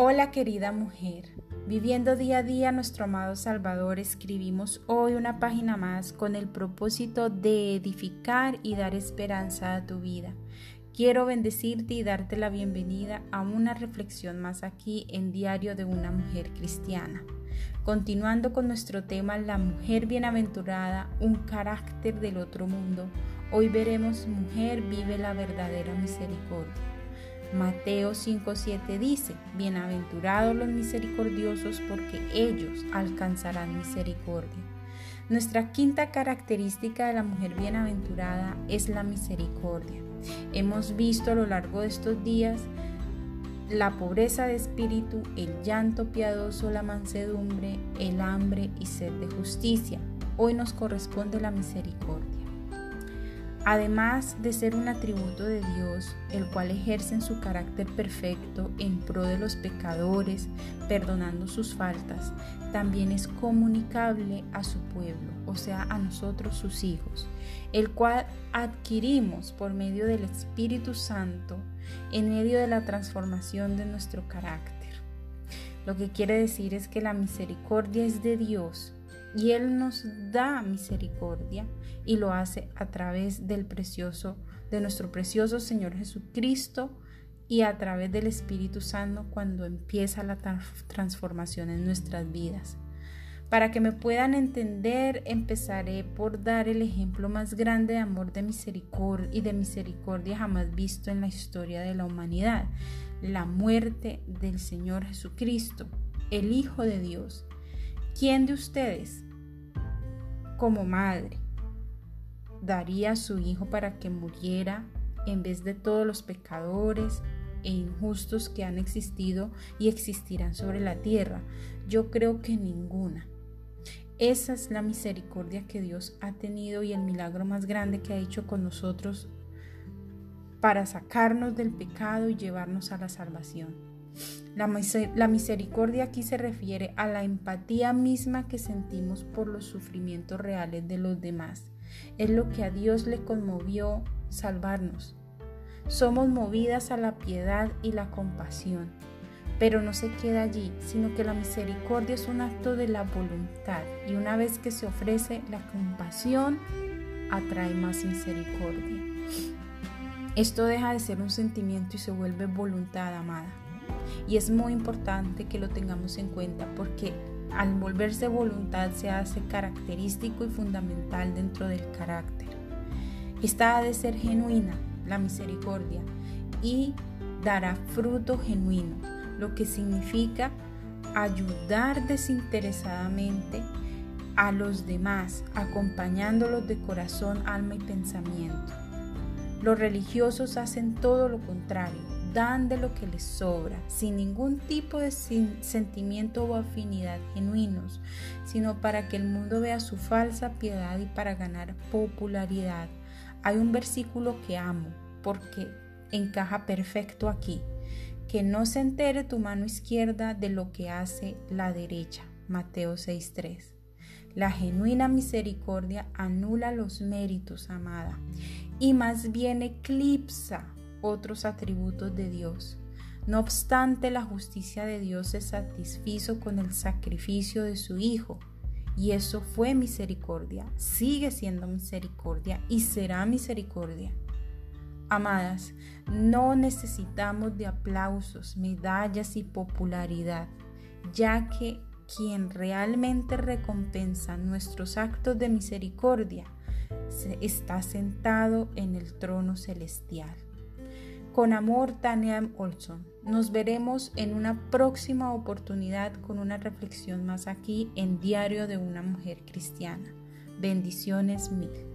Hola querida mujer, viviendo día a día nuestro amado Salvador, escribimos hoy una página más con el propósito de edificar y dar esperanza a tu vida. Quiero bendecirte y darte la bienvenida a una reflexión más aquí en Diario de una Mujer Cristiana. Continuando con nuestro tema La mujer bienaventurada, un carácter del otro mundo, hoy veremos Mujer vive la verdadera misericordia. Mateo 5:7 dice, Bienaventurados los misericordiosos porque ellos alcanzarán misericordia. Nuestra quinta característica de la mujer bienaventurada es la misericordia. Hemos visto a lo largo de estos días la pobreza de espíritu, el llanto piadoso, la mansedumbre, el hambre y sed de justicia. Hoy nos corresponde la misericordia. Además de ser un atributo de Dios, el cual ejerce en su carácter perfecto en pro de los pecadores, perdonando sus faltas, también es comunicable a su pueblo, o sea, a nosotros sus hijos, el cual adquirimos por medio del Espíritu Santo en medio de la transformación de nuestro carácter. Lo que quiere decir es que la misericordia es de Dios y Él nos da misericordia y lo hace a través del precioso, de nuestro precioso Señor Jesucristo y a través del Espíritu Santo cuando empieza la transformación en nuestras vidas. Para que me puedan entender, empezaré por dar el ejemplo más grande de amor de misericordia y de misericordia jamás visto en la historia de la humanidad, la muerte del Señor Jesucristo, el Hijo de Dios. ¿Quién de ustedes, como madre, daría a su hijo para que muriera en vez de todos los pecadores e injustos que han existido y existirán sobre la tierra? Yo creo que ninguna. Esa es la misericordia que Dios ha tenido y el milagro más grande que ha hecho con nosotros para sacarnos del pecado y llevarnos a la salvación. La, misericordia aquí se refiere a la empatía misma que sentimos por los sufrimientos reales de los demás. Es lo que a Dios le conmovió salvarnos. Somos movidas a la piedad y la compasión, pero no se queda allí, sino que la misericordia es un acto de la voluntad y una vez que se ofrece la compasión, atrae más misericordia. Esto deja de ser un sentimiento y se vuelve voluntad amada. Y es muy importante que lo tengamos en cuenta porque al volverse voluntad se hace característico y fundamental dentro del carácter. Esta ha de ser genuina, la misericordia, y dará fruto genuino, lo que significa ayudar desinteresadamente a los demás, acompañándolos de corazón, alma y pensamiento. Los religiosos hacen todo lo contrario, dan de lo que les sobra, sin ningún tipo de sentimiento o afinidad genuinos, sino para que el mundo vea su falsa piedad y para ganar popularidad. Hay un versículo que amo porque encaja perfecto aquí. Que no se entere tu mano izquierda de lo que hace la derecha. Mateo 6.3. La genuina misericordia anula los méritos, amada, y más bien eclipsa otros atributos de Dios. No obstante, la justicia de Dios se satisfizo con el sacrificio de su Hijo, y eso fue misericordia, sigue siendo misericordia y será misericordia. Amadas, no necesitamos de aplausos, medallas y popularidad, ya que quien realmente recompensa nuestros actos de misericordia está sentado en el trono celestial. Con amor, Tania Olson. Nos veremos en una próxima oportunidad con una reflexión más aquí en Diario de una Mujer Cristiana. Bendiciones mil.